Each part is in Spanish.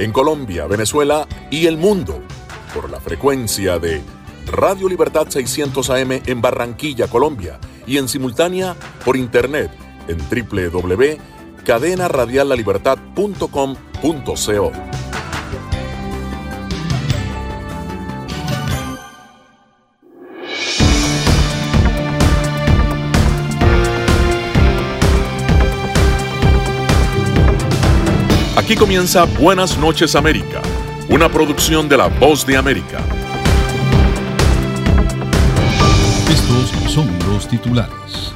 en Colombia, Venezuela y el mundo por la frecuencia de Radio Libertad 600 AM en Barranquilla, Colombia y en simultánea por internet en www.cadenaradiallalibertad.com.co. Aquí comienza Buenas noches América, una producción de La Voz de América. Estos son los titulares.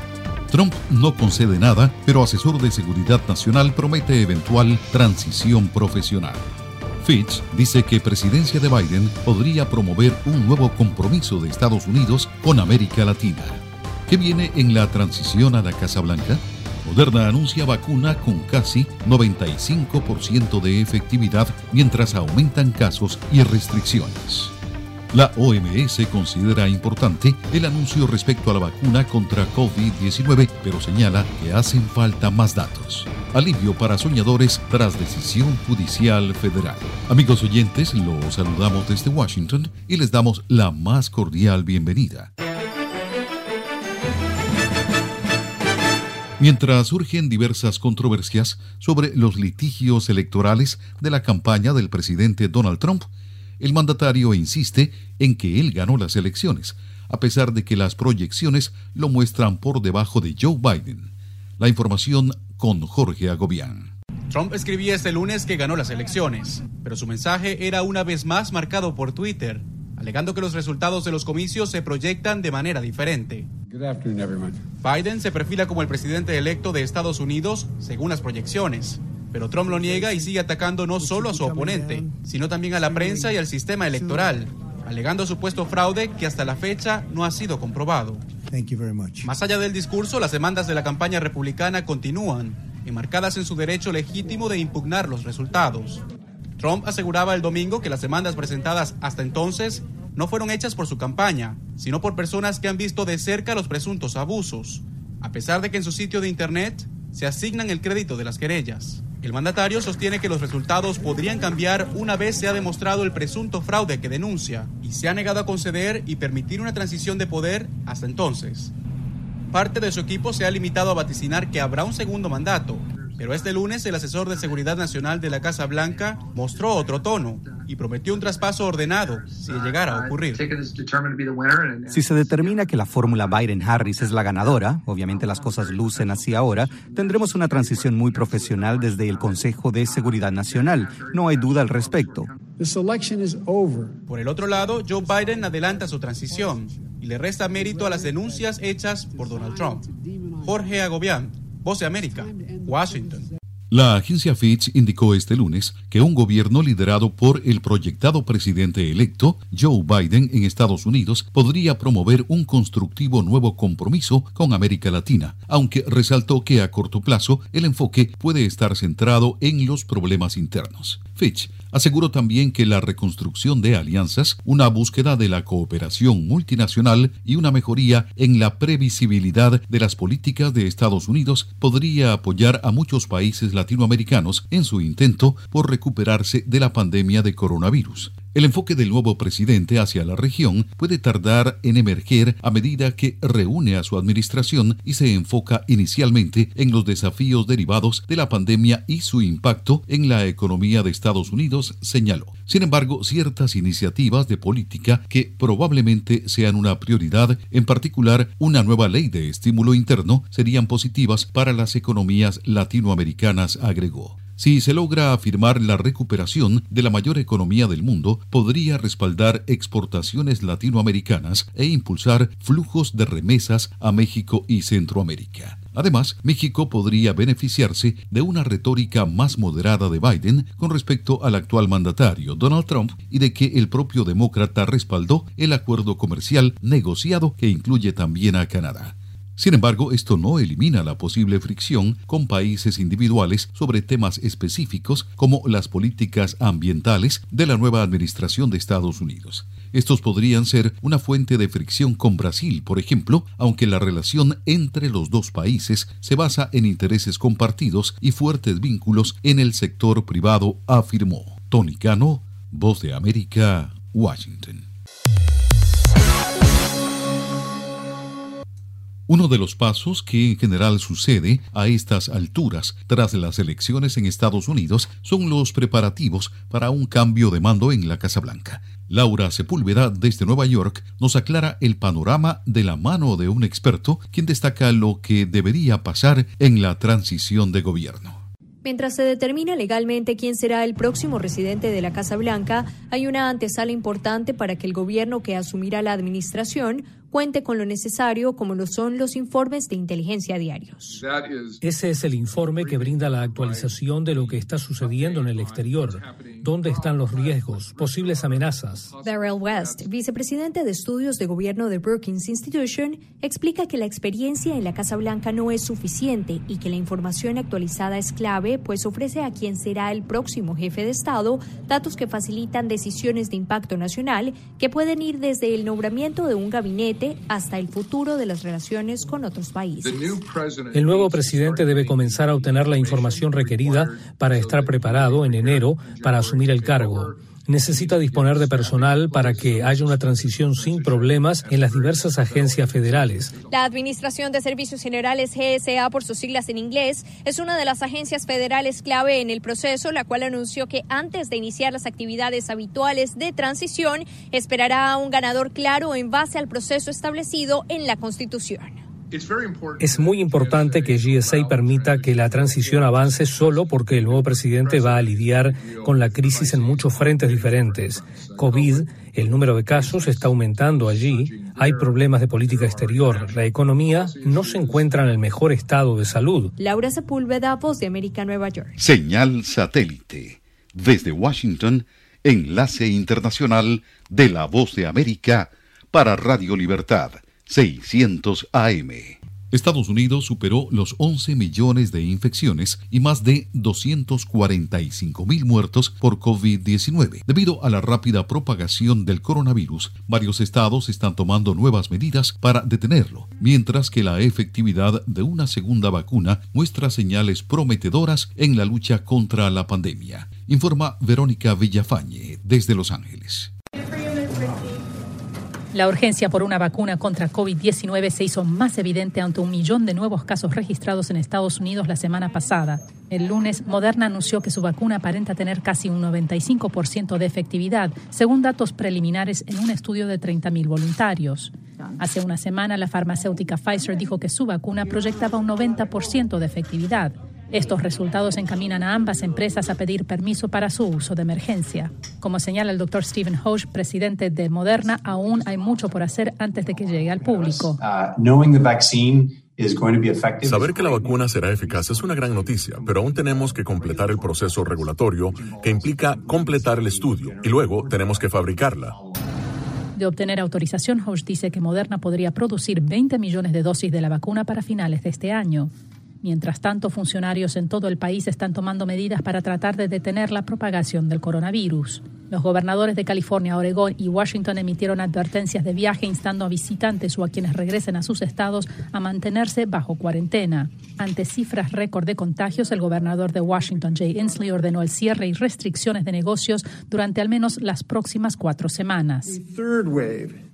Trump no concede nada, pero asesor de seguridad nacional promete eventual transición profesional. Fitch dice que presidencia de Biden podría promover un nuevo compromiso de Estados Unidos con América Latina. ¿Qué viene en la transición a la Casa Blanca? Moderna anuncia vacuna con casi 95% de efectividad mientras aumentan casos y restricciones. La OMS considera importante el anuncio respecto a la vacuna contra COVID-19, pero señala que hacen falta más datos. Alivio para soñadores tras decisión judicial federal. Amigos oyentes, los saludamos desde Washington y les damos la más cordial bienvenida. Mientras surgen diversas controversias sobre los litigios electorales de la campaña del presidente Donald Trump, el mandatario insiste en que él ganó las elecciones, a pesar de que las proyecciones lo muestran por debajo de Joe Biden. La información con Jorge Agobián. Trump escribía este lunes que ganó las elecciones, pero su mensaje era una vez más marcado por Twitter, alegando que los resultados de los comicios se proyectan de manera diferente. Biden se perfila como el presidente electo de Estados Unidos según las proyecciones, pero Trump lo niega y sigue atacando no solo a su oponente, sino también a la prensa y al sistema electoral, alegando supuesto fraude que hasta la fecha no ha sido comprobado. Más allá del discurso, las demandas de la campaña republicana continúan, enmarcadas en su derecho legítimo de impugnar los resultados. Trump aseguraba el domingo que las demandas presentadas hasta entonces no fueron hechas por su campaña, sino por personas que han visto de cerca los presuntos abusos, a pesar de que en su sitio de Internet se asignan el crédito de las querellas. El mandatario sostiene que los resultados podrían cambiar una vez se ha demostrado el presunto fraude que denuncia y se ha negado a conceder y permitir una transición de poder hasta entonces. Parte de su equipo se ha limitado a vaticinar que habrá un segundo mandato, pero este lunes el asesor de Seguridad Nacional de la Casa Blanca mostró otro tono y prometió un traspaso ordenado si llegara a ocurrir. Si se determina que la fórmula Biden-Harris es la ganadora, obviamente las cosas lucen así ahora, tendremos una transición muy profesional desde el Consejo de Seguridad Nacional. No hay duda al respecto. Por el otro lado, Joe Biden adelanta su transición y le resta mérito a las denuncias hechas por Donald Trump. Jorge Agobián, Voz de América, Washington. La agencia Fitch indicó este lunes que un gobierno liderado por el proyectado presidente electo, Joe Biden, en Estados Unidos, podría promover un constructivo nuevo compromiso con América Latina, aunque resaltó que a corto plazo el enfoque puede estar centrado en los problemas internos. Fitch Aseguró también que la reconstrucción de alianzas, una búsqueda de la cooperación multinacional y una mejoría en la previsibilidad de las políticas de Estados Unidos podría apoyar a muchos países latinoamericanos en su intento por recuperarse de la pandemia de coronavirus. El enfoque del nuevo presidente hacia la región puede tardar en emerger a medida que reúne a su administración y se enfoca inicialmente en los desafíos derivados de la pandemia y su impacto en la economía de Estados Unidos, señaló. Sin embargo, ciertas iniciativas de política que probablemente sean una prioridad, en particular una nueva ley de estímulo interno, serían positivas para las economías latinoamericanas, agregó. Si se logra afirmar la recuperación de la mayor economía del mundo, podría respaldar exportaciones latinoamericanas e impulsar flujos de remesas a México y Centroamérica. Además, México podría beneficiarse de una retórica más moderada de Biden con respecto al actual mandatario Donald Trump y de que el propio demócrata respaldó el acuerdo comercial negociado que incluye también a Canadá. Sin embargo, esto no elimina la posible fricción con países individuales sobre temas específicos como las políticas ambientales de la nueva administración de Estados Unidos. Estos podrían ser una fuente de fricción con Brasil, por ejemplo, aunque la relación entre los dos países se basa en intereses compartidos y fuertes vínculos en el sector privado, afirmó. Tony Cano, Voz de América, Washington. Uno de los pasos que en general sucede a estas alturas tras las elecciones en Estados Unidos son los preparativos para un cambio de mando en la Casa Blanca. Laura Sepúlveda desde Nueva York nos aclara el panorama de la mano de un experto quien destaca lo que debería pasar en la transición de gobierno. Mientras se determina legalmente quién será el próximo residente de la Casa Blanca, hay una antesala importante para que el gobierno que asumirá la administración cuente con lo necesario como lo son los informes de inteligencia diarios. Ese es el informe que brinda la actualización de lo que está sucediendo en el exterior, dónde están los riesgos, posibles amenazas. Darrell West, vicepresidente de estudios de gobierno de Brookings Institution, explica que la experiencia en la Casa Blanca no es suficiente y que la información actualizada es clave, pues ofrece a quien será el próximo jefe de Estado datos que facilitan decisiones de impacto nacional que pueden ir desde el nombramiento de un gabinete hasta el futuro de las relaciones con otros países. El nuevo presidente debe comenzar a obtener la información requerida para estar preparado en enero para asumir el cargo necesita disponer de personal para que haya una transición sin problemas en las diversas agencias federales. La Administración de Servicios Generales GSA, por sus siglas en inglés, es una de las agencias federales clave en el proceso, la cual anunció que antes de iniciar las actividades habituales de transición, esperará a un ganador claro en base al proceso establecido en la Constitución. Es muy importante que GSA permita que la transición avance solo porque el nuevo presidente va a lidiar con la crisis en muchos frentes diferentes. COVID, el número de casos está aumentando allí, hay problemas de política exterior, la economía no se encuentra en el mejor estado de salud. Laura Sepúlveda, Voz de América, Nueva York. Señal satélite. Desde Washington, enlace internacional de la Voz de América para Radio Libertad 600 AM. Estados Unidos superó los 11 millones de infecciones y más de 245 mil muertos por COVID-19. Debido a la rápida propagación del coronavirus, varios estados están tomando nuevas medidas para detenerlo, mientras que la efectividad de una segunda vacuna muestra señales prometedoras en la lucha contra la pandemia. Informa Verónica Villafañe desde Los Ángeles. La urgencia por una vacuna contra COVID-19 se hizo más evidente ante un millón de nuevos casos registrados en Estados Unidos la semana pasada. El lunes, Moderna anunció que su vacuna aparenta tener casi un 95% de efectividad, según datos preliminares en un estudio de 30.000 voluntarios. Hace una semana, la farmacéutica Pfizer dijo que su vacuna proyectaba un 90% de efectividad. Estos resultados encaminan a ambas empresas a pedir permiso para su uso de emergencia. Como señala el doctor Stephen Hoge, presidente de Moderna, aún hay mucho por hacer antes de que llegue al público. Saber que la vacuna será eficaz es una gran noticia, pero aún tenemos que completar el proceso regulatorio que implica completar el estudio y luego tenemos que fabricarla. De obtener autorización, Hoge dice que Moderna podría producir 20 millones de dosis de la vacuna para finales de este año. Mientras tanto, funcionarios en todo el país están tomando medidas para tratar de detener la propagación del coronavirus. Los gobernadores de California, Oregón y Washington emitieron advertencias de viaje instando a visitantes o a quienes regresen a sus estados a mantenerse bajo cuarentena. Ante cifras récord de contagios, el gobernador de Washington, Jay Inslee, ordenó el cierre y restricciones de negocios durante al menos las próximas cuatro semanas.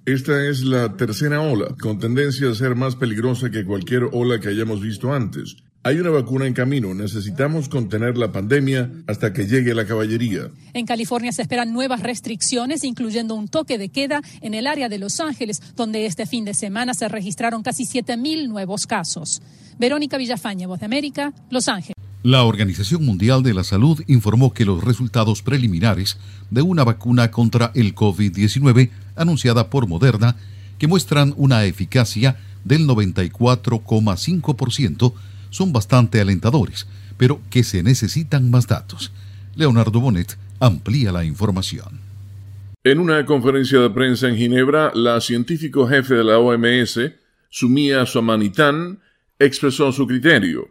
Esta es la tercera ola, con tendencia a ser más peligrosa que cualquier ola que hayamos visto antes. Hay una vacuna en camino. Necesitamos contener la pandemia hasta que llegue la caballería. En California se esperan nuevas restricciones, incluyendo un toque de queda en el área de Los Ángeles, donde este fin de semana se registraron casi 7.000 nuevos casos. Verónica Villafaña, Voz de América, Los Ángeles. La Organización Mundial de la Salud informó que los resultados preliminares de una vacuna contra el COVID-19 anunciada por Moderna, que muestran una eficacia del 94,5% son bastante alentadores, pero que se necesitan más datos. Leonardo Bonet amplía la información. En una conferencia de prensa en Ginebra, la científico jefe de la OMS, Sumia Somanitán, expresó su criterio.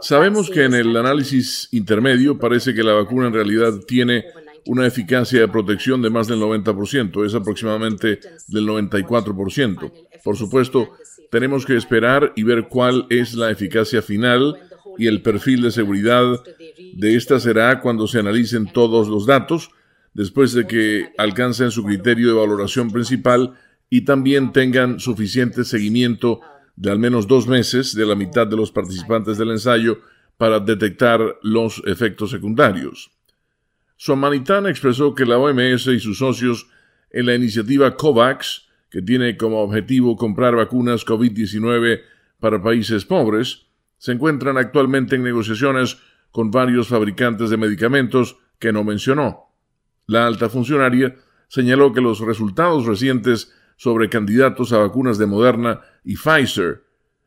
Sabemos que en el análisis intermedio parece que la vacuna en realidad tiene una eficacia de protección de más del 90%, es aproximadamente del 94%. Por supuesto, tenemos que esperar y ver cuál es la eficacia final y el perfil de seguridad de esta será cuando se analicen todos los datos, después de que alcancen su criterio de valoración principal y también tengan suficiente seguimiento de al menos dos meses de la mitad de los participantes del ensayo para detectar los efectos secundarios. Somanitán expresó que la OMS y sus socios en la iniciativa COVAX, que tiene como objetivo comprar vacunas COVID-19 para países pobres, se encuentran actualmente en negociaciones con varios fabricantes de medicamentos que no mencionó. La alta funcionaria señaló que los resultados recientes sobre candidatos a vacunas de Moderna y Pfizer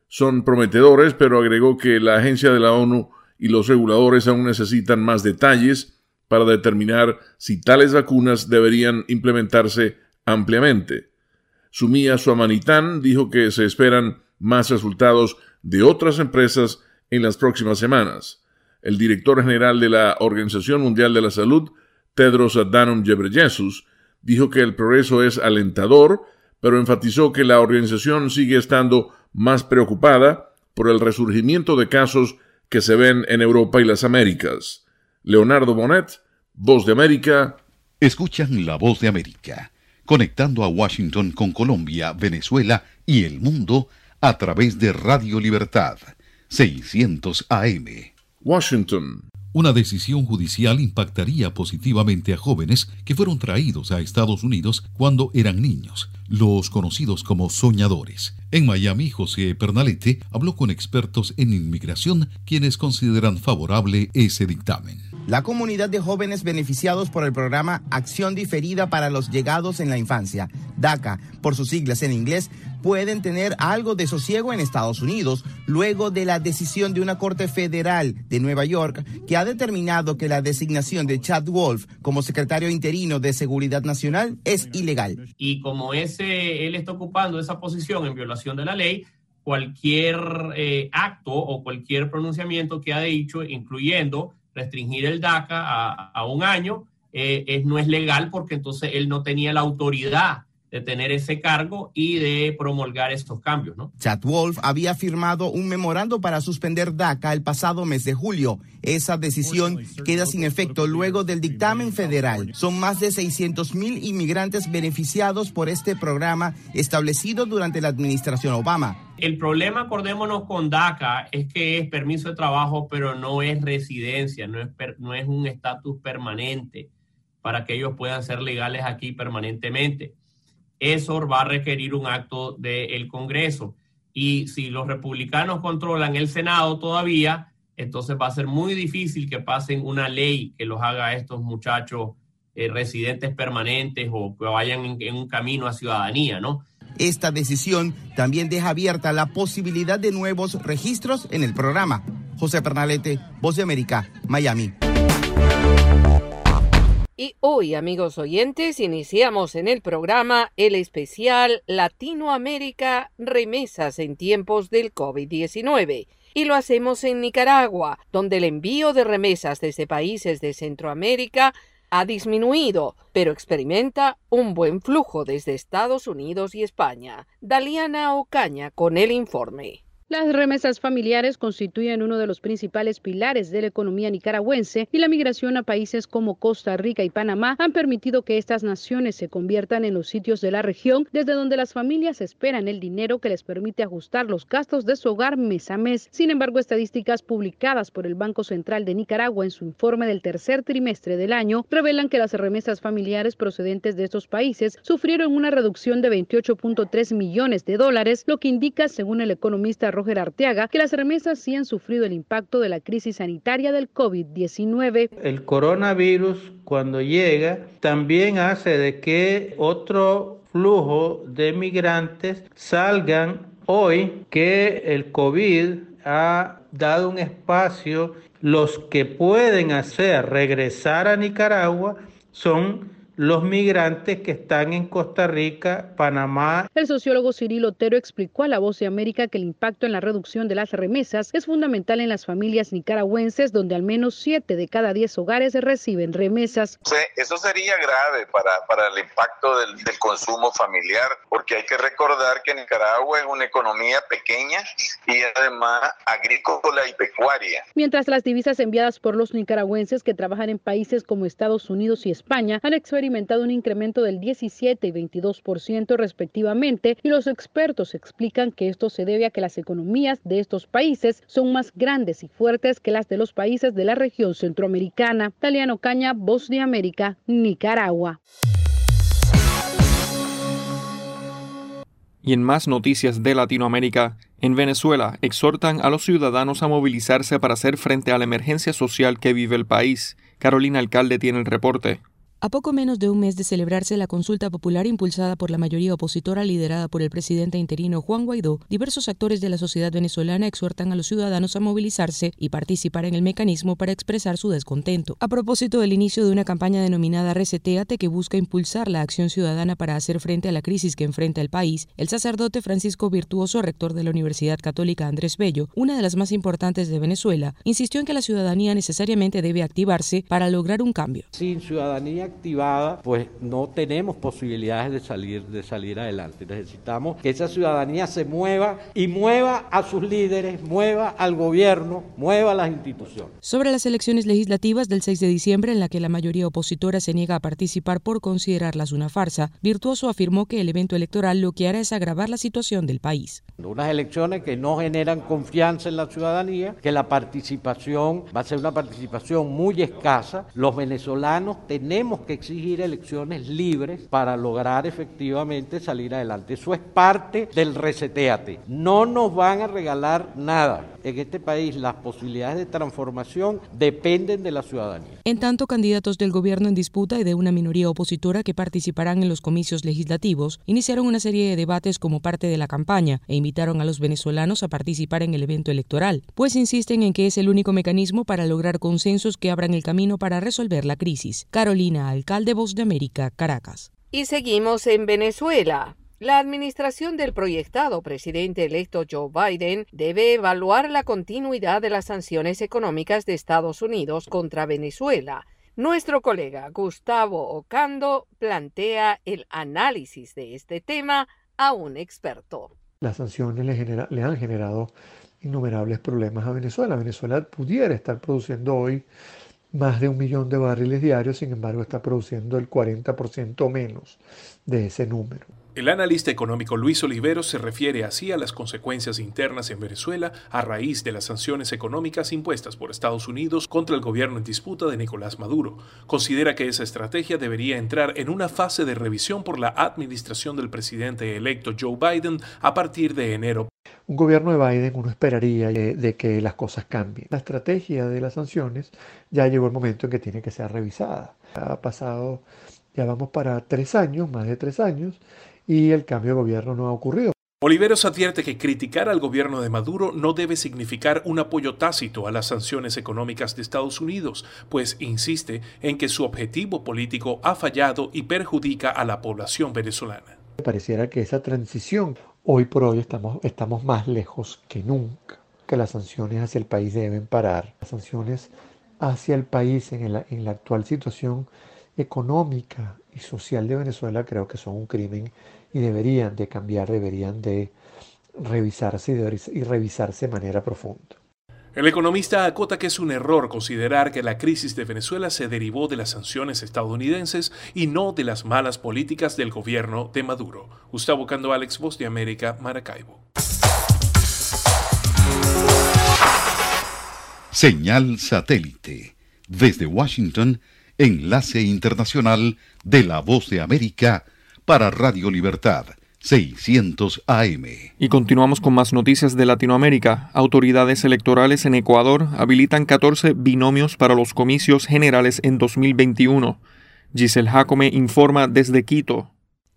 son prometedores, pero agregó que la agencia de la ONU y los reguladores aún necesitan más detalles para determinar si tales vacunas deberían implementarse ampliamente. Sumía Suamanitán dijo que se esperan más resultados de otras empresas en las próximas semanas. El director general de la Organización Mundial de la Salud, Tedros Adhanom Ghebreyesus, dijo que el progreso es alentador, pero enfatizó que la organización sigue estando más preocupada por el resurgimiento de casos que se ven en Europa y las Américas. Leonardo Bonet, Voz de América. Escuchan la Voz de América, conectando a Washington con Colombia, Venezuela y el mundo a través de Radio Libertad, 600 AM. Washington. Una decisión judicial impactaría positivamente a jóvenes que fueron traídos a Estados Unidos cuando eran niños, los conocidos como soñadores. En Miami, José Pernalete habló con expertos en inmigración quienes consideran favorable ese dictamen. La comunidad de jóvenes beneficiados por el programa Acción Diferida para los Llegados en la Infancia, DACA, por sus siglas en inglés, pueden tener algo de sosiego en Estados Unidos luego de la decisión de una Corte Federal de Nueva York que ha determinado que la designación de Chad Wolf como secretario interino de Seguridad Nacional es ilegal. Y como ese, él está ocupando esa posición en violación de la ley, cualquier eh, acto o cualquier pronunciamiento que ha dicho, incluyendo restringir el DACA a, un año, eh, es, no es legal porque entonces él no tenía la autoridad de tener ese cargo y de promulgar estos cambios, ¿no? Chad Wolf había firmado un memorando para suspender DACA el pasado mes de julio. Esa decisión queda sin efecto luego del dictamen federal. Son más de 600 mil inmigrantes beneficiados por este programa establecido durante la administración Obama. El problema, acordémonos con DACA, es que es permiso de trabajo, pero no es residencia, no es, no es un estatus permanente para que ellos puedan ser legales aquí permanentemente eso va a requerir un acto del Congreso. Y si los republicanos controlan el Senado todavía, entonces va a ser muy difícil que pasen una ley que los haga a estos muchachos eh, residentes permanentes o que vayan en, en un camino a ciudadanía, ¿no? Esta decisión también deja abierta la posibilidad de nuevos registros en el programa. José Pernalete, Voz de América, Miami. Y hoy, amigos oyentes, iniciamos en el programa el especial Latinoamérica Remesas en tiempos del COVID-19. Y lo hacemos en Nicaragua, donde el envío de remesas desde países de Centroamérica ha disminuido, pero experimenta un buen flujo desde Estados Unidos y España. Daliana Ocaña con el informe. Las remesas familiares constituyen uno de los principales pilares de la economía nicaragüense y la migración a países como Costa Rica y Panamá han permitido que estas naciones se conviertan en los sitios de la región desde donde las familias esperan el dinero que les permite ajustar los gastos de su hogar mes a mes. Sin embargo, estadísticas publicadas por el Banco Central de Nicaragua en su informe del tercer trimestre del año revelan que las remesas familiares procedentes de estos países sufrieron una reducción de 28.3 millones de dólares, lo que indica, según el economista Roger Arteaga que las remesas sí han sufrido el impacto de la crisis sanitaria del COVID-19. El coronavirus cuando llega también hace de que otro flujo de migrantes salgan hoy que el COVID ha dado un espacio. Los que pueden hacer regresar a Nicaragua son los migrantes que están en Costa Rica, Panamá. El sociólogo Cirilo Otero explicó a La Voz de América que el impacto en la reducción de las remesas es fundamental en las familias nicaragüenses, donde al menos 7 de cada 10 hogares reciben remesas. eso sería grave para, para el impacto del, del consumo familiar, porque hay que recordar que Nicaragua es una economía pequeña y además agrícola y pecuaria. Mientras las divisas enviadas por los nicaragüenses que trabajan en países como Estados Unidos y España han experimentado experimentado un incremento del 17 y 22% respectivamente y los expertos explican que esto se debe a que las economías de estos países son más grandes y fuertes que las de los países de la región centroamericana. Taliano Caña, Voz de América, Nicaragua. Y en más noticias de Latinoamérica, en Venezuela exhortan a los ciudadanos a movilizarse para hacer frente a la emergencia social que vive el país. Carolina Alcalde tiene el reporte. A poco menos de un mes de celebrarse la consulta popular impulsada por la mayoría opositora liderada por el presidente interino Juan Guaidó, diversos actores de la sociedad venezolana exhortan a los ciudadanos a movilizarse y participar en el mecanismo para expresar su descontento. A propósito del inicio de una campaña denominada Reseteate que busca impulsar la acción ciudadana para hacer frente a la crisis que enfrenta el país, el sacerdote Francisco Virtuoso, rector de la Universidad Católica Andrés Bello, una de las más importantes de Venezuela, insistió en que la ciudadanía necesariamente debe activarse para lograr un cambio. Sin ciudadanía activada, pues no tenemos posibilidades de salir, de salir adelante. Necesitamos que esa ciudadanía se mueva y mueva a sus líderes, mueva al gobierno, mueva a las instituciones. Sobre las elecciones legislativas del 6 de diciembre, en la que la mayoría opositora se niega a participar por considerarlas una farsa, Virtuoso afirmó que el evento electoral lo que hará es agravar la situación del país. Unas elecciones que no generan confianza en la ciudadanía, que la participación va a ser una participación muy escasa. Los venezolanos tenemos que exigir elecciones libres para lograr efectivamente salir adelante. Eso es parte del reseteate. No nos van a regalar nada. En este país las posibilidades de transformación dependen de la ciudadanía. En tanto, candidatos del gobierno en disputa y de una minoría opositora que participarán en los comicios legislativos iniciaron una serie de debates como parte de la campaña e invitaron a los venezolanos a participar en el evento electoral, pues insisten en que es el único mecanismo para lograr consensos que abran el camino para resolver la crisis. Carolina, alcalde Voz de América, Caracas. Y seguimos en Venezuela. La administración del proyectado presidente electo Joe Biden debe evaluar la continuidad de las sanciones económicas de Estados Unidos contra Venezuela. Nuestro colega Gustavo Ocando plantea el análisis de este tema a un experto. Las sanciones le, le han generado innumerables problemas a Venezuela. Venezuela pudiera estar produciendo hoy más de un millón de barriles diarios, sin embargo está produciendo el 40% menos de ese número. El analista económico Luis Olivero se refiere así a las consecuencias internas en Venezuela a raíz de las sanciones económicas impuestas por Estados Unidos contra el gobierno en disputa de Nicolás Maduro. Considera que esa estrategia debería entrar en una fase de revisión por la administración del presidente electo Joe Biden a partir de enero. Un gobierno de Biden uno esperaría de que las cosas cambien. La estrategia de las sanciones ya llegó el momento en que tiene que ser revisada. Ha pasado, ya vamos para tres años, más de tres años, y el cambio de gobierno no ha ocurrido. Oliveros advierte que criticar al gobierno de Maduro no debe significar un apoyo tácito a las sanciones económicas de Estados Unidos, pues insiste en que su objetivo político ha fallado y perjudica a la población venezolana. Pareciera que esa transición, hoy por hoy estamos, estamos más lejos que nunca, que las sanciones hacia el país deben parar. Las sanciones hacia el país en la, en la actual situación económica y social de Venezuela creo que son un crimen y deberían de cambiar, deberían de revisarse y, revisarse de manera profunda. El economista acota que es un error considerar que la crisis de Venezuela se derivó de las sanciones estadounidenses y no de las malas políticas del gobierno de Maduro. Gustavo Cando Alex, Voz de América, Maracaibo. Señal satélite. Desde Washington, enlace internacional de la Voz de América para Radio Libertad 600 AM. Y continuamos con más noticias de Latinoamérica. Autoridades electorales en Ecuador habilitan 14 binomios para los comicios generales en 2021. Giselle Jacome informa desde Quito.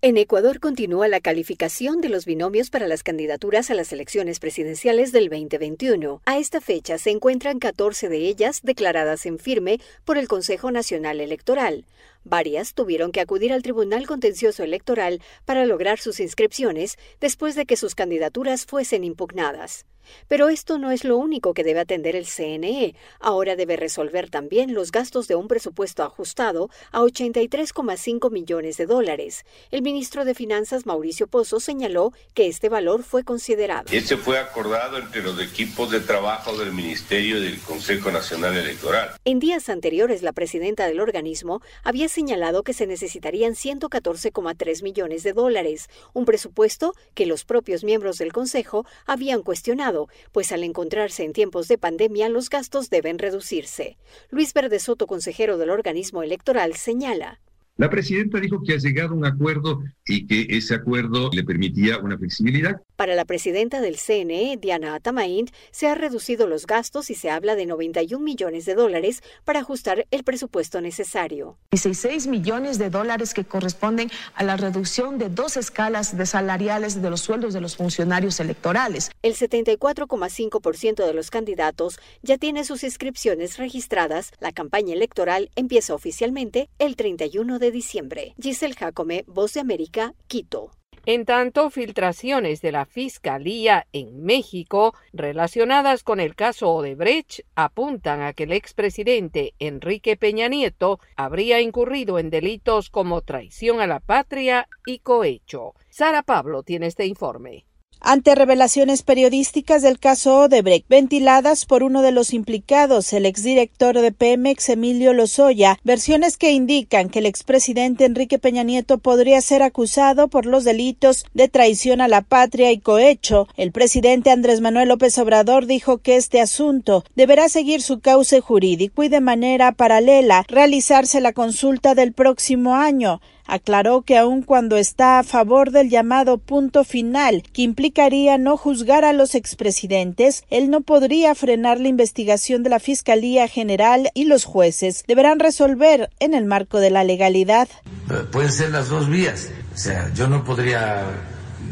En Ecuador continúa la calificación de los binomios para las candidaturas a las elecciones presidenciales del 2021. A esta fecha se encuentran 14 de ellas declaradas en firme por el Consejo Nacional Electoral. Varias tuvieron que acudir al Tribunal Contencioso Electoral para lograr sus inscripciones después de que sus candidaturas fuesen impugnadas. Pero esto no es lo único que debe atender el CNE. Ahora debe resolver también los gastos de un presupuesto ajustado a 83,5 millones de dólares. El ministro de Finanzas, Mauricio Pozo, señaló que este valor fue considerado. Este fue acordado entre los equipos de trabajo del Ministerio y del Consejo Nacional Electoral. En días anteriores, la presidenta del organismo había señalado que se necesitarían 114,3 millones de dólares, un presupuesto que los propios miembros del Consejo habían cuestionado pues al encontrarse en tiempos de pandemia los gastos deben reducirse. Luis Verde Soto, consejero del organismo electoral, señala. La presidenta dijo que ha llegado a un acuerdo y que ese acuerdo le permitía una flexibilidad. Para la presidenta del CNE, Diana Atamaint, se han reducido los gastos y se habla de 91 millones de dólares para ajustar el presupuesto necesario. 16 millones de dólares que corresponden a la reducción de dos escalas de salariales de los sueldos de los funcionarios electorales. El 74,5% de los candidatos ya tiene sus inscripciones registradas. La campaña electoral empieza oficialmente el 31 de diciembre. Giselle Jacome, Voz de América, Quito. En tanto, filtraciones de la Fiscalía en México relacionadas con el caso Odebrecht apuntan a que el expresidente Enrique Peña Nieto habría incurrido en delitos como traición a la patria y cohecho. Sara Pablo tiene este informe ante revelaciones periodísticas del caso Odebrecht ventiladas por uno de los implicados, el exdirector de Pemex, Emilio Lozoya, versiones que indican que el expresidente Enrique Peña Nieto podría ser acusado por los delitos de traición a la patria y cohecho. El presidente Andrés Manuel López Obrador dijo que este asunto deberá seguir su cauce jurídico y de manera paralela realizarse la consulta del próximo año aclaró que aun cuando está a favor del llamado punto final, que implicaría no juzgar a los expresidentes, él no podría frenar la investigación de la Fiscalía General y los jueces deberán resolver en el marco de la legalidad. Eh, pueden ser las dos vías. O sea, yo no podría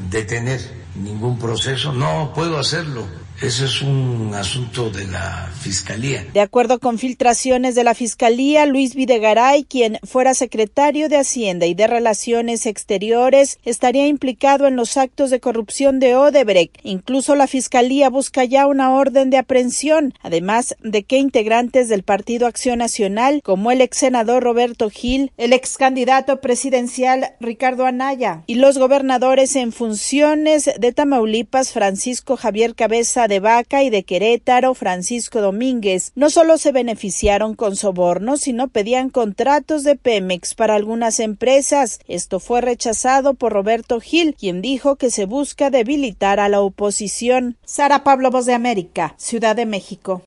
detener ningún proceso, no puedo hacerlo eso es un asunto de la Fiscalía. De acuerdo con filtraciones de la Fiscalía, Luis Videgaray, quien fuera secretario de Hacienda y de Relaciones Exteriores, estaría implicado en los actos de corrupción de Odebrecht. Incluso la Fiscalía busca ya una orden de aprehensión, además de que integrantes del Partido Acción Nacional, como el ex senador Roberto Gil, el ex candidato presidencial Ricardo Anaya y los gobernadores en funciones de Tamaulipas, Francisco Javier Cabeza de Vaca y de Querétaro, Francisco Domínguez, no solo se beneficiaron con sobornos, sino pedían contratos de Pemex para algunas empresas. Esto fue rechazado por Roberto Gil, quien dijo que se busca debilitar a la oposición. Sara Pablo Voz de América, Ciudad de México.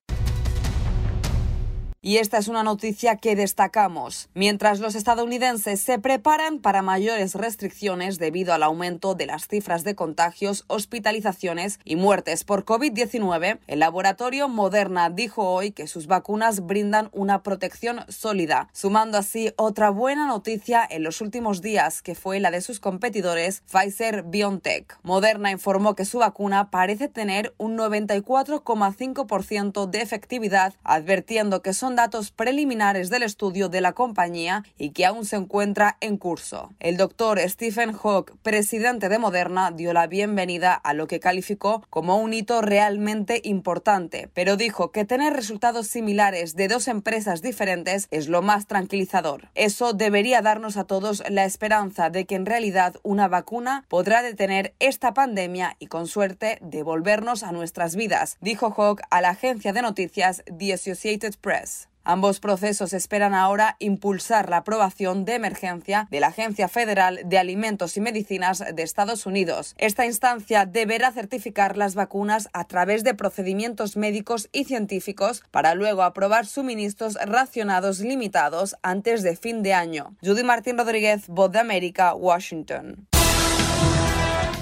Y esta es una noticia que destacamos. Mientras los estadounidenses se preparan para mayores restricciones debido al aumento de las cifras de contagios, hospitalizaciones y muertes por COVID-19, el laboratorio Moderna dijo hoy que sus vacunas brindan una protección sólida, sumando así otra buena noticia en los últimos días, que fue la de sus competidores Pfizer BioNTech. Moderna informó que su vacuna parece tener un 94,5% de efectividad, advirtiendo que son datos preliminares del estudio de la compañía y que aún se encuentra en curso. El doctor Stephen Hawke, presidente de Moderna, dio la bienvenida a lo que calificó como un hito realmente importante, pero dijo que tener resultados similares de dos empresas diferentes es lo más tranquilizador. Eso debería darnos a todos la esperanza de que en realidad una vacuna podrá detener esta pandemia y con suerte devolvernos a nuestras vidas, dijo Hawke a la agencia de noticias The Associated Press. Ambos procesos esperan ahora impulsar la aprobación de emergencia de la Agencia Federal de Alimentos y Medicinas de Estados Unidos. Esta instancia deberá certificar las vacunas a través de procedimientos médicos y científicos para luego aprobar suministros racionados limitados antes de fin de año. Judy Martín Rodríguez, Voz de América, Washington.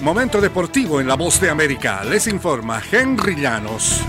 Momento deportivo en La Voz de América. Les informa Henry Llanos.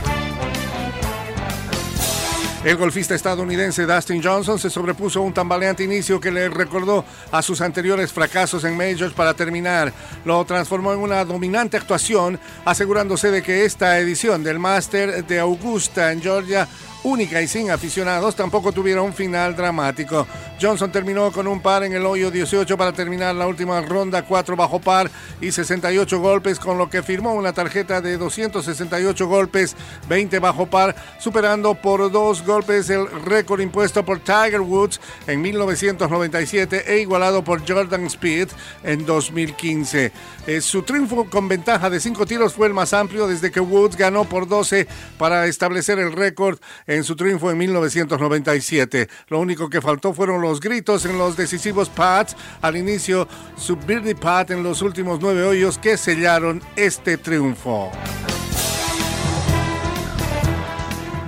El golfista estadounidense Dustin Johnson se sobrepuso a un tambaleante inicio que le recordó a sus anteriores fracasos en majors para terminar. Lo transformó en una dominante actuación, asegurándose de que esta edición del Master de Augusta en Georgia única y sin aficionados, tampoco tuvieron un final dramático. Johnson terminó con un par en el hoyo 18 para terminar la última ronda, 4 bajo par y 68 golpes, con lo que firmó una tarjeta de 268 golpes, 20 bajo par, superando por dos golpes el récord impuesto por Tiger Woods en 1997 e igualado por Jordan Speed en 2015. Eh, su triunfo con ventaja de 5 tiros fue el más amplio desde que Woods ganó por 12 para establecer el récord en su triunfo en 1997. Lo único que faltó fueron los gritos en los decisivos pads al inicio, su birdie pad en los últimos nueve hoyos que sellaron este triunfo.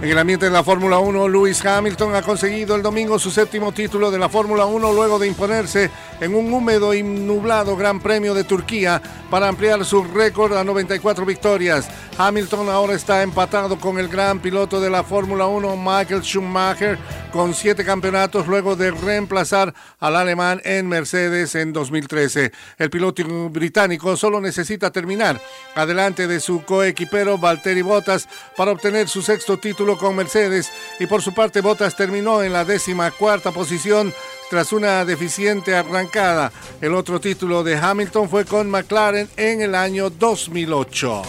En el ambiente de la Fórmula 1, Lewis Hamilton ha conseguido el domingo su séptimo título de la Fórmula 1 luego de imponerse en un húmedo y nublado Gran Premio de Turquía para ampliar su récord a 94 victorias. Hamilton ahora está empatado con el gran piloto de la Fórmula 1, Michael Schumacher, con siete campeonatos luego de reemplazar al alemán en Mercedes en 2013. El piloto británico solo necesita terminar adelante de su coequipero Valtteri Bottas para obtener su sexto título con Mercedes y por su parte Bottas terminó en la décima cuarta posición tras una deficiente arrancada. El otro título de Hamilton fue con McLaren en el año 2008.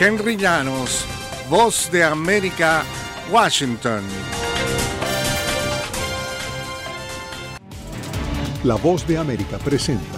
Henry Llanos, Voz de América, Washington. La Voz de América presenta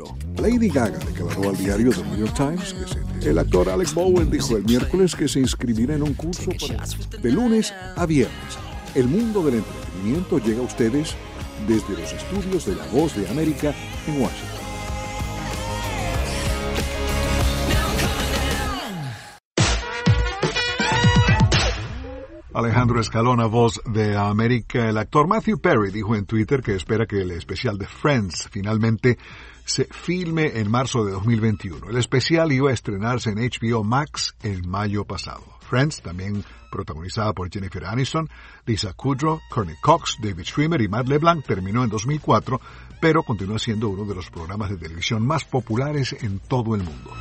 Lady Gaga declaró al diario The New York Times que el actor Alex Bowen dijo el miércoles que se inscribirá en un curso de lunes a viernes. El mundo del entretenimiento llega a ustedes desde los estudios de La Voz de América en Washington. Alejandro Escalona, voz de América. El actor Matthew Perry dijo en Twitter que espera que el especial de Friends finalmente se filme en marzo de 2021. El especial iba a estrenarse en HBO Max en mayo pasado. Friends, también protagonizada por Jennifer Aniston, Lisa Kudrow, Courtney Cox, David Schwimmer y Matt LeBlanc, terminó en 2004, pero continúa siendo uno de los programas de televisión más populares en todo el mundo.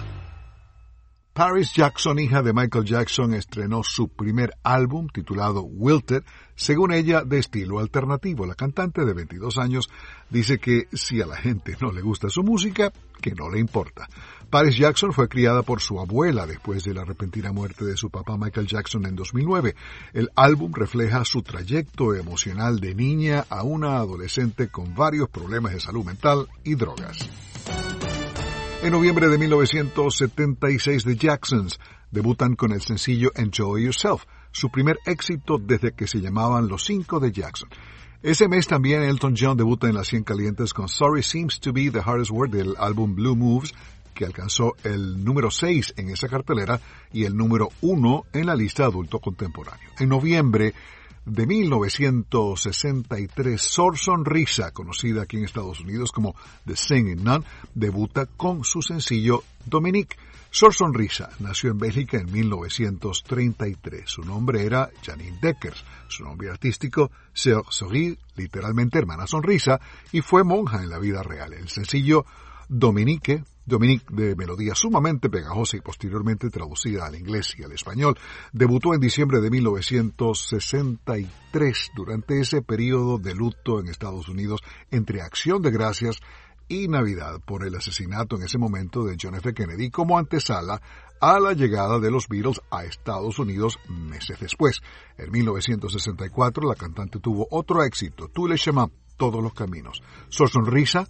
Paris Jackson, hija de Michael Jackson, estrenó su primer álbum titulado Wilted, según ella de estilo alternativo. La cantante de 22 años dice que si a la gente no le gusta su música, que no le importa. Paris Jackson fue criada por su abuela después de la repentina muerte de su papá Michael Jackson en 2009. El álbum refleja su trayecto emocional de niña a una adolescente con varios problemas de salud mental y drogas. En noviembre de 1976 The Jacksons debutan con el sencillo Enjoy Yourself, su primer éxito desde que se llamaban Los Cinco de Jackson. Ese mes también Elton John debuta en las 100 calientes con Sorry Seems to Be the Hardest Word del álbum Blue Moves, que alcanzó el número 6 en esa cartelera y el número 1 en la lista adulto contemporáneo. En noviembre de 1963, Sor Sonrisa, conocida aquí en Estados Unidos como The Singing Nun, debuta con su sencillo Dominique. Sor Sonrisa nació en Bélgica en 1933. Su nombre era Janine Deckers. Su nombre artístico, Sœur Sourire, literalmente hermana sonrisa, y fue monja en la vida real. El sencillo Dominique, Dominique de melodía sumamente pegajosa y posteriormente traducida al inglés y al español, debutó en diciembre de 1963 durante ese periodo de luto en Estados Unidos entre Acción de Gracias y Navidad por el asesinato en ese momento de John F. Kennedy como antesala a la llegada de los Beatles a Estados Unidos meses después. En 1964 la cantante tuvo otro éxito, Tous les chemins, Todos los caminos. Su sonrisa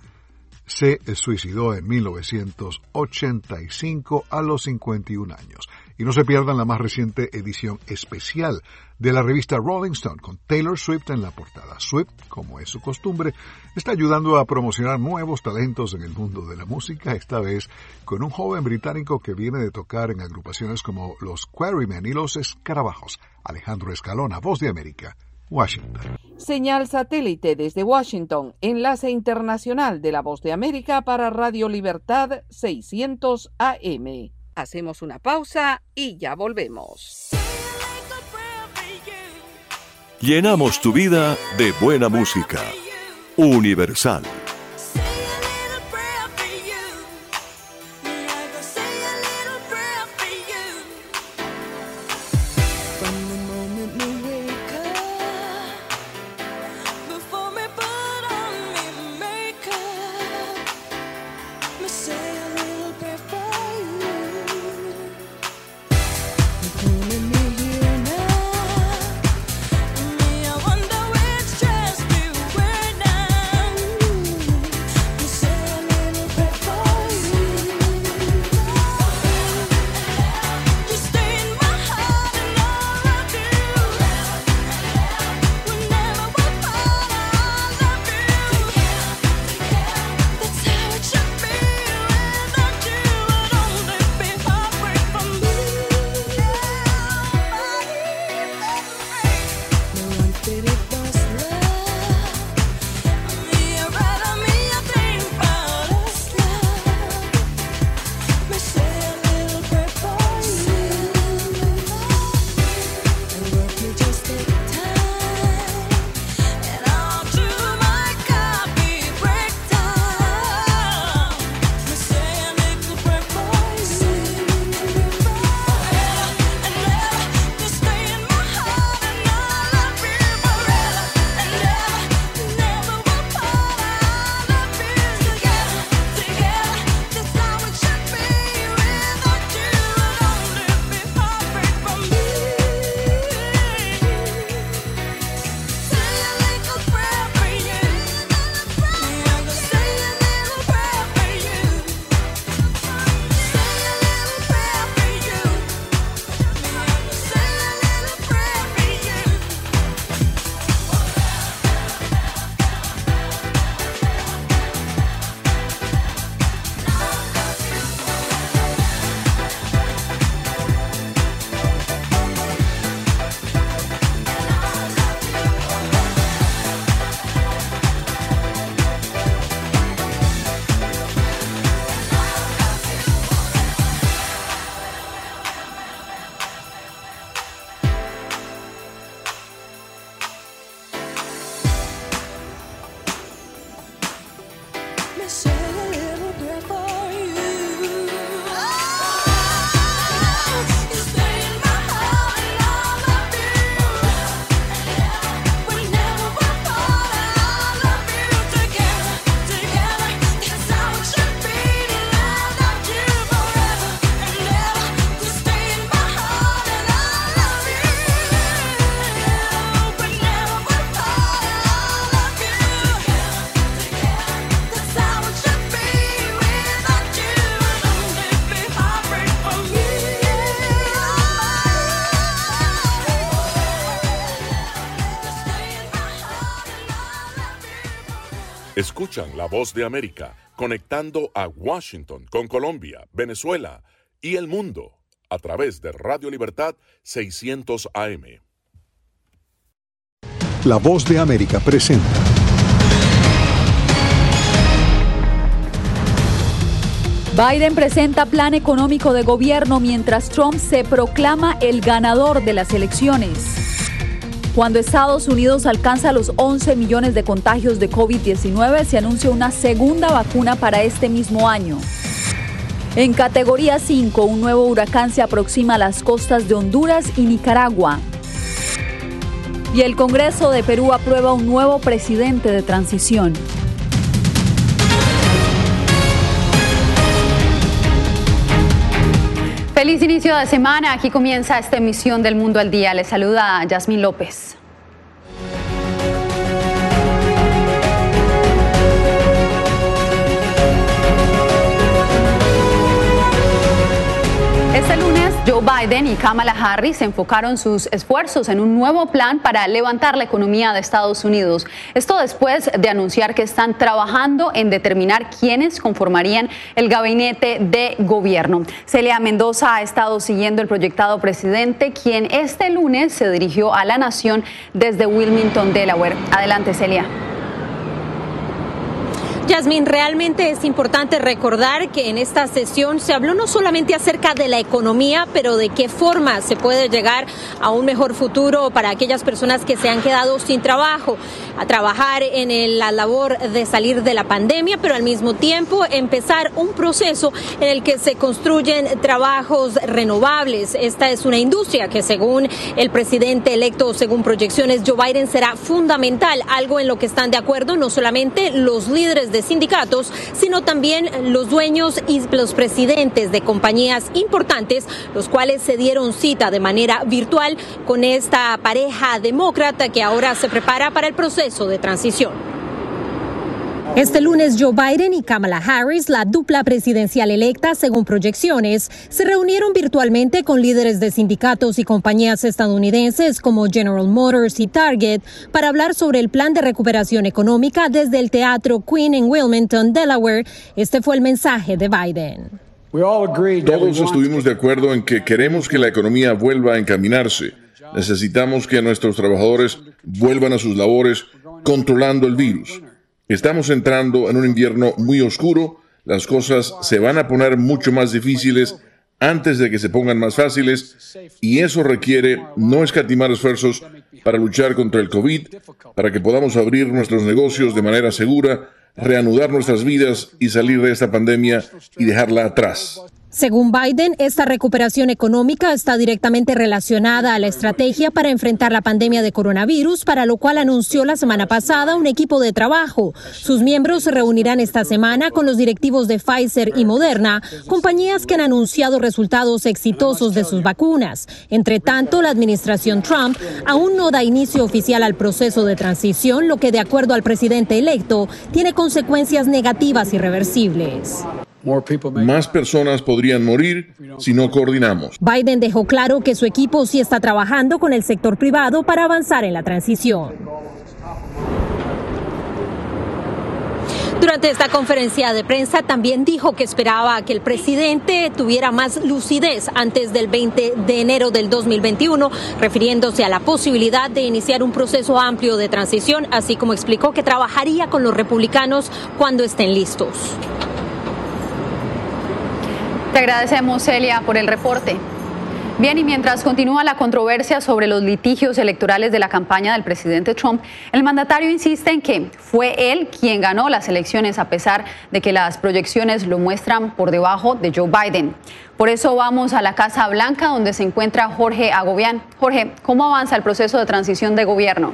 se suicidó en 1985 a los 51 años. Y no se pierdan la más reciente edición especial de la revista Rolling Stone con Taylor Swift en la portada. Swift, como es su costumbre, está ayudando a promocionar nuevos talentos en el mundo de la música, esta vez con un joven británico que viene de tocar en agrupaciones como los Quarrymen y los Escarabajos, Alejandro Escalona, voz de América. Washington. Señal satélite desde Washington, enlace internacional de la Voz de América para Radio Libertad 600 AM. Hacemos una pausa y ya volvemos. Llenamos tu vida de buena música. Universal Escuchan la voz de América conectando a Washington con Colombia, Venezuela y el mundo a través de Radio Libertad 600 AM. La voz de América presenta. Biden presenta plan económico de gobierno mientras Trump se proclama el ganador de las elecciones. Cuando Estados Unidos alcanza los 11 millones de contagios de COVID-19, se anuncia una segunda vacuna para este mismo año. En categoría 5, un nuevo huracán se aproxima a las costas de Honduras y Nicaragua. Y el Congreso de Perú aprueba un nuevo presidente de transición. Feliz inicio de semana. Aquí comienza esta emisión del Mundo al Día. Les saluda Yasmín López. Este lunes, Joe Biden y Kamala Harris enfocaron sus esfuerzos en un nuevo plan para levantar la economía de Estados Unidos. Esto después de anunciar que están trabajando en determinar quiénes conformarían el gabinete de gobierno. Celia Mendoza ha estado siguiendo el proyectado presidente, quien este lunes se dirigió a la nación desde Wilmington, Delaware. Adelante, Celia. Yasmin, realmente es importante recordar que en esta sesión se habló no solamente acerca de la economía, pero de qué forma se puede llegar a un mejor futuro para aquellas personas que se han quedado sin trabajo, a trabajar en la labor de salir de la pandemia, pero al mismo tiempo empezar un proceso en el que se construyen trabajos renovables. Esta es una industria que según el presidente electo, según proyecciones, Joe Biden será fundamental, algo en lo que están de acuerdo no solamente los líderes de sindicatos, sino también los dueños y los presidentes de compañías importantes, los cuales se dieron cita de manera virtual con esta pareja demócrata que ahora se prepara para el proceso de transición. Este lunes Joe Biden y Kamala Harris, la dupla presidencial electa según proyecciones, se reunieron virtualmente con líderes de sindicatos y compañías estadounidenses como General Motors y Target para hablar sobre el plan de recuperación económica desde el Teatro Queen en Wilmington, Delaware. Este fue el mensaje de Biden. Todos estuvimos de acuerdo en que queremos que la economía vuelva a encaminarse. Necesitamos que nuestros trabajadores vuelvan a sus labores controlando el virus. Estamos entrando en un invierno muy oscuro, las cosas se van a poner mucho más difíciles antes de que se pongan más fáciles y eso requiere no escatimar esfuerzos para luchar contra el COVID, para que podamos abrir nuestros negocios de manera segura, reanudar nuestras vidas y salir de esta pandemia y dejarla atrás. Según Biden, esta recuperación económica está directamente relacionada a la estrategia para enfrentar la pandemia de coronavirus, para lo cual anunció la semana pasada un equipo de trabajo. Sus miembros se reunirán esta semana con los directivos de Pfizer y Moderna, compañías que han anunciado resultados exitosos de sus vacunas. Entre tanto, la administración Trump aún no da inicio oficial al proceso de transición, lo que de acuerdo al presidente electo tiene consecuencias negativas irreversibles. Más personas podrían morir si no coordinamos. Biden dejó claro que su equipo sí está trabajando con el sector privado para avanzar en la transición. Durante esta conferencia de prensa también dijo que esperaba que el presidente tuviera más lucidez antes del 20 de enero del 2021, refiriéndose a la posibilidad de iniciar un proceso amplio de transición, así como explicó que trabajaría con los republicanos cuando estén listos. Te agradecemos, Celia, por el reporte. Bien, y mientras continúa la controversia sobre los litigios electorales de la campaña del presidente Trump, el mandatario insiste en que fue él quien ganó las elecciones a pesar de que las proyecciones lo muestran por debajo de Joe Biden. Por eso vamos a la Casa Blanca donde se encuentra Jorge Agobián. Jorge, ¿cómo avanza el proceso de transición de gobierno?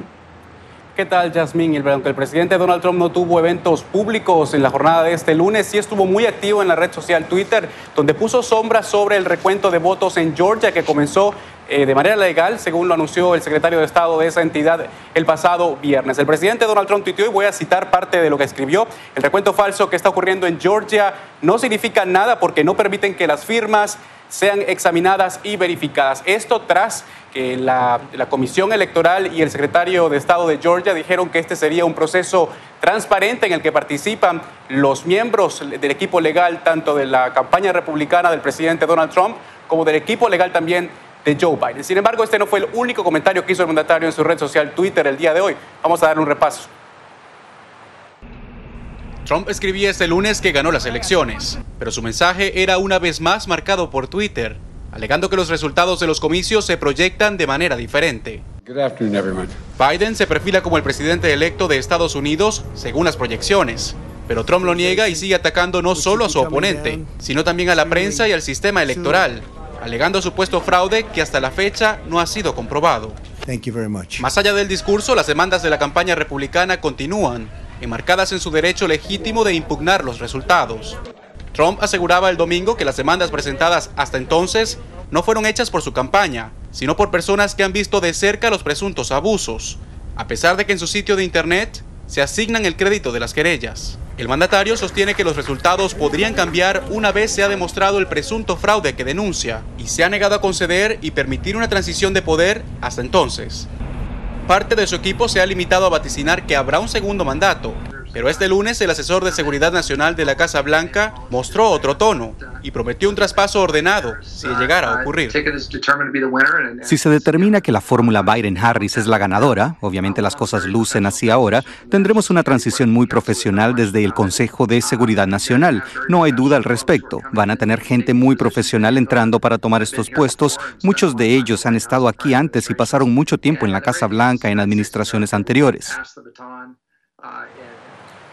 ¿Qué tal, Jasmine? Aunque el presidente Donald Trump no tuvo eventos públicos en la jornada de este lunes, sí estuvo muy activo en la red social Twitter, donde puso sombras sobre el recuento de votos en Georgia que comenzó eh, de manera legal, según lo anunció el secretario de Estado de esa entidad el pasado viernes. El presidente Donald Trump tuiteó y voy a citar parte de lo que escribió. El recuento falso que está ocurriendo en Georgia no significa nada porque no permiten que las firmas sean examinadas y verificadas. Esto tras que la, la, Comisión Electoral y el secretario de Estado de Georgia dijeron que este sería un proceso transparente en el que participan los miembros del equipo legal tanto de la campaña republicana del presidente Donald Trump como del equipo legal también de Joe Biden. Sin embargo, este no fue el único comentario que hizo el mandatario en su red social Twitter el día de hoy. Vamos a darle un repaso. Trump escribía este lunes que ganó las elecciones, pero su mensaje era una vez más marcado por Twitter, alegando que los resultados de los comicios se proyectan de manera diferente. Biden se perfila como el presidente electo de Estados Unidos según las proyecciones, pero Trump lo niega y sigue atacando no solo a su oponente, sino también a la prensa y al sistema electoral, alegando supuesto fraude que hasta la fecha no ha sido comprobado. Más allá del discurso, las demandas de la campaña republicana continúan enmarcadas en su derecho legítimo de impugnar los resultados. Trump aseguraba el domingo que las demandas presentadas hasta entonces no fueron hechas por su campaña, sino por personas que han visto de cerca los presuntos abusos, a pesar de que en su sitio de internet se asignan el crédito de las querellas. El mandatario sostiene que los resultados podrían cambiar una vez se ha demostrado el presunto fraude que denuncia y se ha negado a conceder y permitir una transición de poder hasta entonces. Parte de su equipo se ha limitado a vaticinar que habrá un segundo mandato, pero este lunes el asesor de Seguridad Nacional de la Casa Blanca mostró otro tono y prometió un traspaso ordenado si llegara a ocurrir. Si se determina que la fórmula Biden-Harris es la ganadora, obviamente las cosas lucen así ahora, tendremos una transición muy profesional desde el Consejo de Seguridad Nacional. No hay duda al respecto. Van a tener gente muy profesional entrando para tomar estos puestos. Muchos de ellos han estado aquí antes y pasaron mucho tiempo en la Casa Blanca en administraciones anteriores.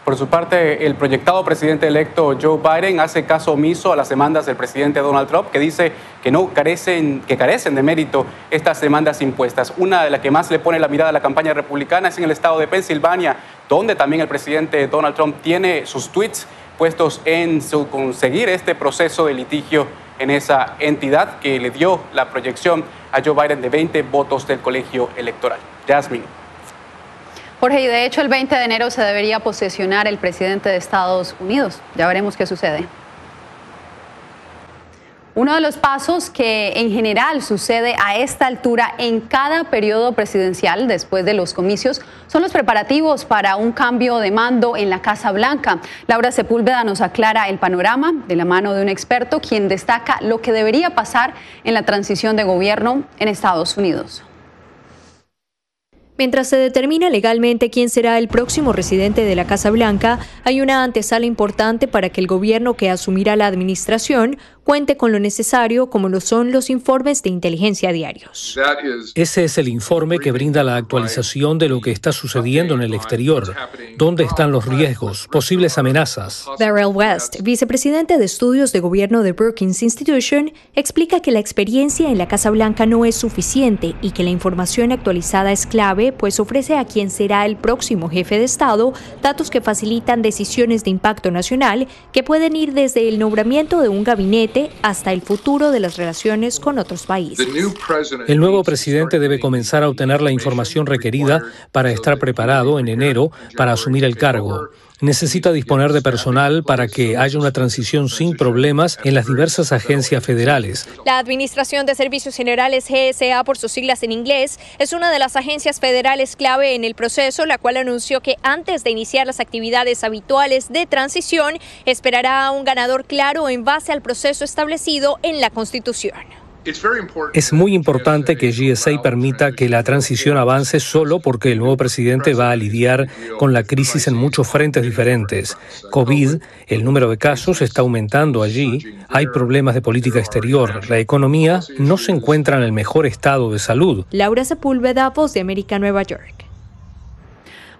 Por su parte, el proyectado presidente electo Joe Biden hace caso omiso a las demandas del presidente Donald Trump, que dice que no carecen, que carecen de mérito estas demandas impuestas. Una de las que más le pone la mirada a la campaña republicana es en el estado de Pensilvania, donde también el presidente Donald Trump tiene sus tweets puestos en su, conseguir este proceso de litigio en esa entidad que le dio la proyección a Joe Biden de 20 votos del colegio electoral. Jasmine. Jorge, y de hecho el 20 de enero se debería posesionar el presidente de Estados Unidos. Ya veremos qué sucede. Uno de los pasos que en general sucede a esta altura en cada periodo presidencial después de los comicios son los preparativos para un cambio de mando en la Casa Blanca. Laura Sepúlveda nos aclara el panorama de la mano de un experto quien destaca lo que debería pasar en la transición de gobierno en Estados Unidos. Mientras se determina legalmente quién será el próximo residente de la Casa Blanca, hay una antesala importante para que el gobierno que asumirá la administración cuente con lo necesario como lo son los informes de inteligencia diarios. Ese es el informe que brinda la actualización de lo que está sucediendo en el exterior, dónde están los riesgos, posibles amenazas. Darrell West, vicepresidente de estudios de gobierno de Brookings Institution, explica que la experiencia en la Casa Blanca no es suficiente y que la información actualizada es clave, pues ofrece a quien será el próximo jefe de Estado datos que facilitan decisiones de impacto nacional que pueden ir desde el nombramiento de un gabinete hasta el futuro de las relaciones con otros países. El nuevo presidente debe comenzar a obtener la información requerida para estar preparado en enero para asumir el cargo necesita disponer de personal para que haya una transición sin problemas en las diversas agencias federales. La Administración de Servicios Generales GSA, por sus siglas en inglés, es una de las agencias federales clave en el proceso, la cual anunció que antes de iniciar las actividades habituales de transición, esperará a un ganador claro en base al proceso establecido en la Constitución. Es muy importante que GSA permita que la transición avance solo porque el nuevo presidente va a lidiar con la crisis en muchos frentes diferentes. COVID, el número de casos está aumentando allí, hay problemas de política exterior, la economía no se encuentra en el mejor estado de salud. Laura Sepúlveda, Voz de América, Nueva York.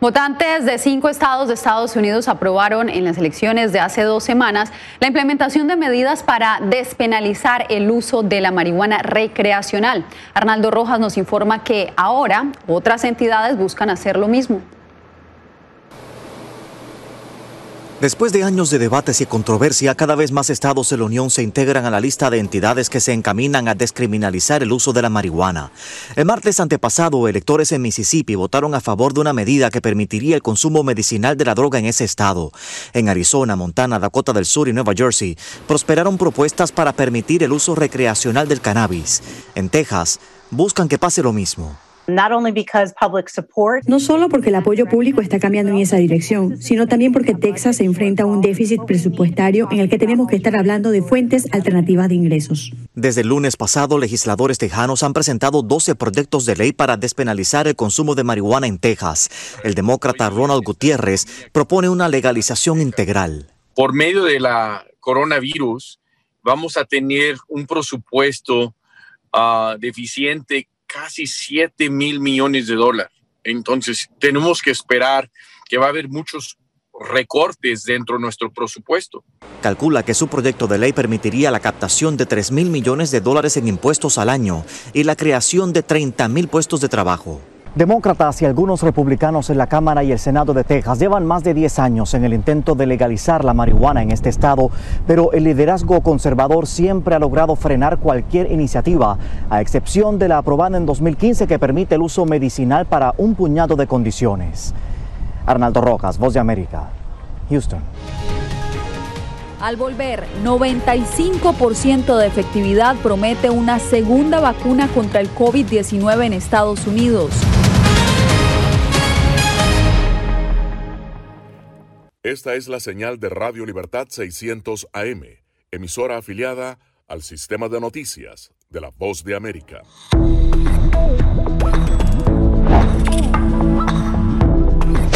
Votantes de cinco estados de Estados Unidos aprobaron en las elecciones de hace dos semanas la implementación de medidas para despenalizar el uso de la marihuana recreacional. Arnaldo Rojas nos informa que ahora otras entidades buscan hacer lo mismo. Después de años de debates y controversia, cada vez más estados de la Unión se integran a la lista de entidades que se encaminan a descriminalizar el uso de la marihuana. El martes antepasado, electores en Mississippi votaron a favor de una medida que permitiría el consumo medicinal de la droga en ese estado. En Arizona, Montana, Dakota del Sur y Nueva Jersey prosperaron propuestas para permitir el uso recreacional del cannabis. En Texas, buscan que pase lo mismo. No solo porque el apoyo público está cambiando en esa dirección, sino también porque Texas se enfrenta a un déficit presupuestario en el que tenemos que estar hablando de fuentes alternativas de ingresos. Desde el lunes pasado, legisladores tejanos han presentado 12 proyectos de ley para despenalizar el consumo de marihuana en Texas. El demócrata Ronald Gutiérrez propone una legalización integral. Por medio de la coronavirus, vamos a tener un presupuesto uh, deficiente casi 7 mil millones de dólares. Entonces, tenemos que esperar que va a haber muchos recortes dentro de nuestro presupuesto. Calcula que su proyecto de ley permitiría la captación de 3 mil millones de dólares en impuestos al año y la creación de 30 mil puestos de trabajo. Demócratas y algunos republicanos en la Cámara y el Senado de Texas llevan más de 10 años en el intento de legalizar la marihuana en este estado, pero el liderazgo conservador siempre ha logrado frenar cualquier iniciativa, a excepción de la aprobada en 2015 que permite el uso medicinal para un puñado de condiciones. Arnaldo Rojas, Voz de América, Houston. Al volver, 95% de efectividad promete una segunda vacuna contra el COVID-19 en Estados Unidos. Esta es la señal de Radio Libertad 600 AM, emisora afiliada al sistema de noticias de la Voz de América.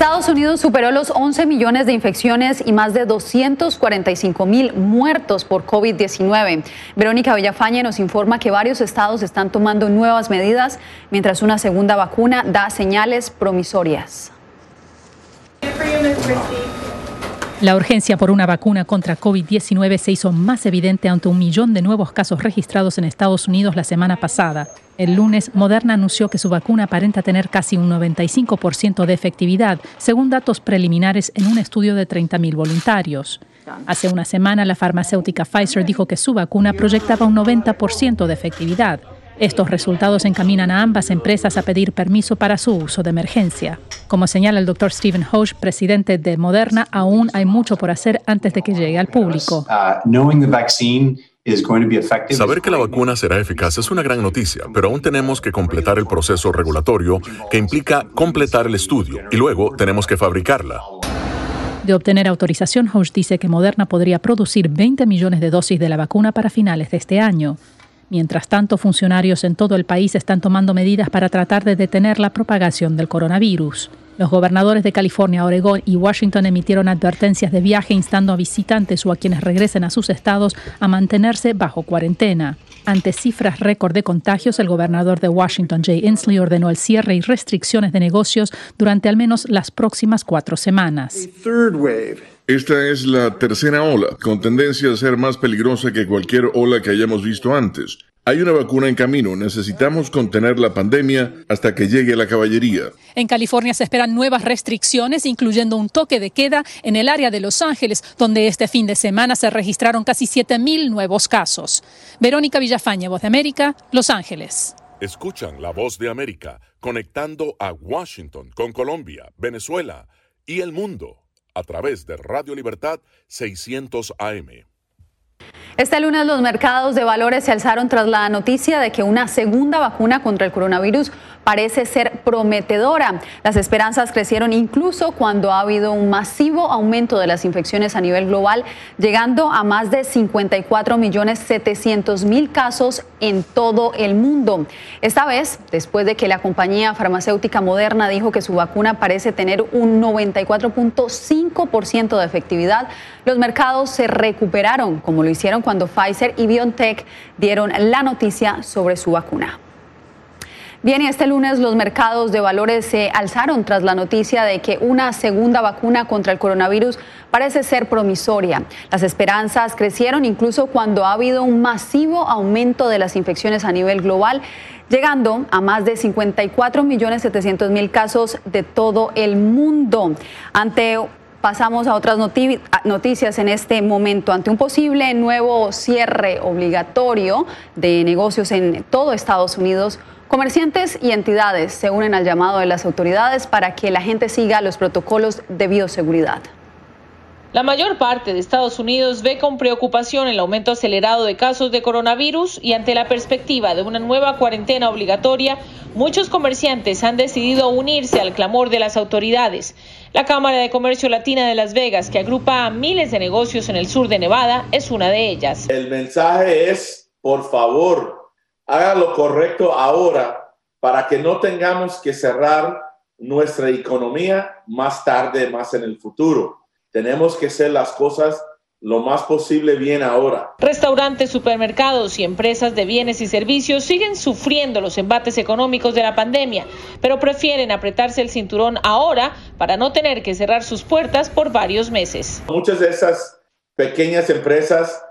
Estados Unidos superó los 11 millones de infecciones y más de 245 mil muertos por COVID-19. Verónica Villafañe nos informa que varios estados están tomando nuevas medidas mientras una segunda vacuna da señales promisorias. La urgencia por una vacuna contra COVID-19 se hizo más evidente ante un millón de nuevos casos registrados en Estados Unidos la semana pasada. El lunes, Moderna anunció que su vacuna aparenta tener casi un 95% de efectividad, según datos preliminares en un estudio de 30.000 voluntarios. Hace una semana, la farmacéutica Pfizer dijo que su vacuna proyectaba un 90% de efectividad. Estos resultados encaminan a ambas empresas a pedir permiso para su uso de emergencia. Como señala el doctor Stephen Hoge, presidente de Moderna, aún hay mucho por hacer antes de que llegue al público. Saber que la vacuna será eficaz es una gran noticia, pero aún tenemos que completar el proceso regulatorio que implica completar el estudio y luego tenemos que fabricarla. De obtener autorización, House dice que Moderna podría producir 20 millones de dosis de la vacuna para finales de este año. Mientras tanto, funcionarios en todo el país están tomando medidas para tratar de detener la propagación del coronavirus. Los gobernadores de California, Oregón y Washington emitieron advertencias de viaje instando a visitantes o a quienes regresen a sus estados a mantenerse bajo cuarentena. Ante cifras récord de contagios, el gobernador de Washington, Jay Inslee, ordenó el cierre y restricciones de negocios durante al menos las próximas cuatro semanas. Esta es la tercera ola, con tendencia a ser más peligrosa que cualquier ola que hayamos visto antes. Hay una vacuna en camino. Necesitamos contener la pandemia hasta que llegue la caballería. En California se esperan nuevas restricciones, incluyendo un toque de queda en el área de Los Ángeles, donde este fin de semana se registraron casi 7.000 nuevos casos. Verónica Villafaña, Voz de América, Los Ángeles. Escuchan la Voz de América conectando a Washington con Colombia, Venezuela y el mundo a través de Radio Libertad 600 AM. Este lunes los mercados de valores se alzaron tras la noticia de que una segunda vacuna contra el coronavirus parece ser prometedora. Las esperanzas crecieron incluso cuando ha habido un masivo aumento de las infecciones a nivel global, llegando a más de 54 millones 700 mil casos en todo el mundo. Esta vez, después de que la compañía farmacéutica Moderna dijo que su vacuna parece tener un 94.5% de efectividad, los mercados se recuperaron, como lo hicieron cuando Pfizer y BioNTech dieron la noticia sobre su vacuna. Bien, y este lunes los mercados de valores se alzaron tras la noticia de que una segunda vacuna contra el coronavirus parece ser promisoria. Las esperanzas crecieron incluso cuando ha habido un masivo aumento de las infecciones a nivel global llegando a más de 54 millones 700 mil casos de todo el mundo. Ante Pasamos a otras noticias en este momento. Ante un posible nuevo cierre obligatorio de negocios en todo Estados Unidos, Comerciantes y entidades se unen al llamado de las autoridades para que la gente siga los protocolos de bioseguridad. La mayor parte de Estados Unidos ve con preocupación el aumento acelerado de casos de coronavirus y ante la perspectiva de una nueva cuarentena obligatoria, muchos comerciantes han decidido unirse al clamor de las autoridades. La Cámara de Comercio Latina de Las Vegas, que agrupa a miles de negocios en el sur de Nevada, es una de ellas. El mensaje es, por favor, haga lo correcto ahora para que no tengamos que cerrar nuestra economía más tarde, más en el futuro. Tenemos que hacer las cosas lo más posible bien ahora. Restaurantes, supermercados y empresas de bienes y servicios siguen sufriendo los embates económicos de la pandemia, pero prefieren apretarse el cinturón ahora para no tener que cerrar sus puertas por varios meses. Muchas de esas pequeñas empresas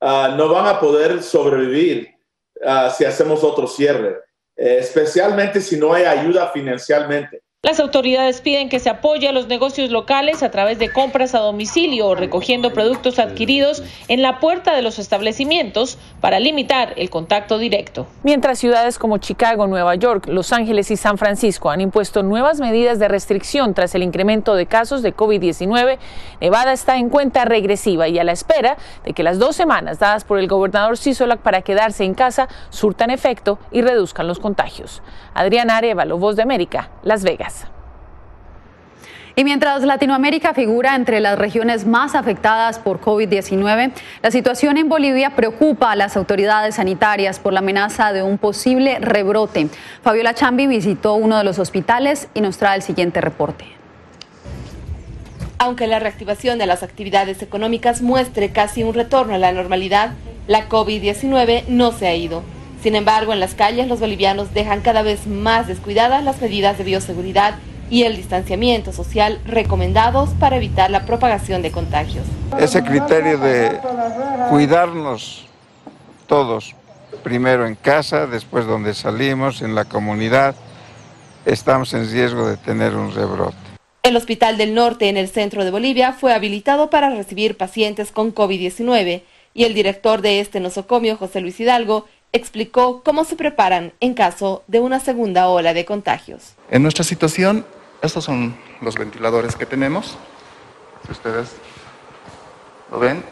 ah, no van a poder sobrevivir Ah, si hacemos otro cierre, eh, especialmente si no hay ayuda financieramente. Las autoridades piden que se apoye a los negocios locales a través de compras a domicilio o recogiendo productos adquiridos en la puerta de los establecimientos para limitar el contacto directo. Mientras ciudades como Chicago, Nueva York, Los Ángeles y San Francisco han impuesto nuevas medidas de restricción tras el incremento de casos de COVID-19, Nevada está en cuenta regresiva y a la espera de que las dos semanas dadas por el gobernador Sisolak para quedarse en casa surtan efecto y reduzcan los contagios. Adriana Arevalo, Voz de América, Las Vegas. Y mientras Latinoamérica figura entre las regiones más afectadas por COVID-19, la situación en Bolivia preocupa a las autoridades sanitarias por la amenaza de un posible rebrote. Fabiola Chambi visitó uno de los hospitales y nos trae el siguiente reporte. Aunque la reactivación de las actividades económicas muestre casi un retorno a la normalidad, la COVID-19 no se ha ido. Sin embargo, en las calles los bolivianos dejan cada vez más descuidadas las medidas de bioseguridad y el distanciamiento social recomendados para evitar la propagación de contagios. Ese criterio de cuidarnos todos, primero en casa, después donde salimos, en la comunidad, estamos en riesgo de tener un rebrote. El Hospital del Norte en el centro de Bolivia fue habilitado para recibir pacientes con COVID-19 y el director de este nosocomio, José Luis Hidalgo, explicó cómo se preparan en caso de una segunda ola de contagios. En nuestra situación, estos son los ventiladores que tenemos. Si ustedes lo ven,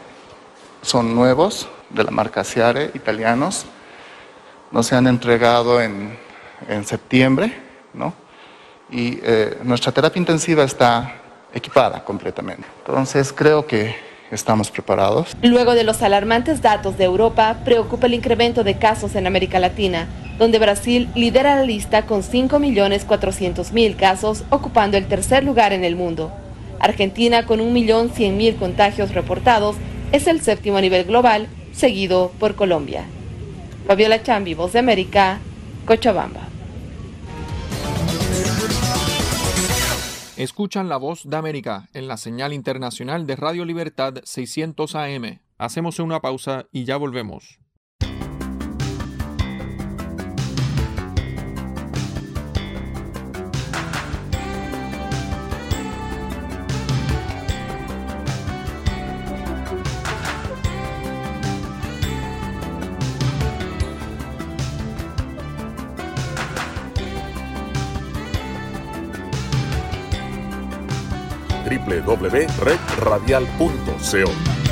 son nuevos de la marca Ciare, italianos. Nos se han entregado en, en septiembre, ¿no? Y eh, nuestra terapia intensiva está equipada completamente. Entonces creo que estamos preparados. Luego de los alarmantes datos de Europa, preocupa el incremento de casos en América Latina, donde Brasil lidera la lista con 5.400.000 casos, ocupando el tercer lugar en el mundo. Argentina, con 1.100.000 contagios reportados, es el séptimo a nivel global, seguido por Colombia. Fabiola Chambi, Voz de América, Cochabamba. Escuchan la voz de América en la señal internacional de Radio Libertad 600 AM. Hacemos una pausa y ya volvemos. www.redradial.co.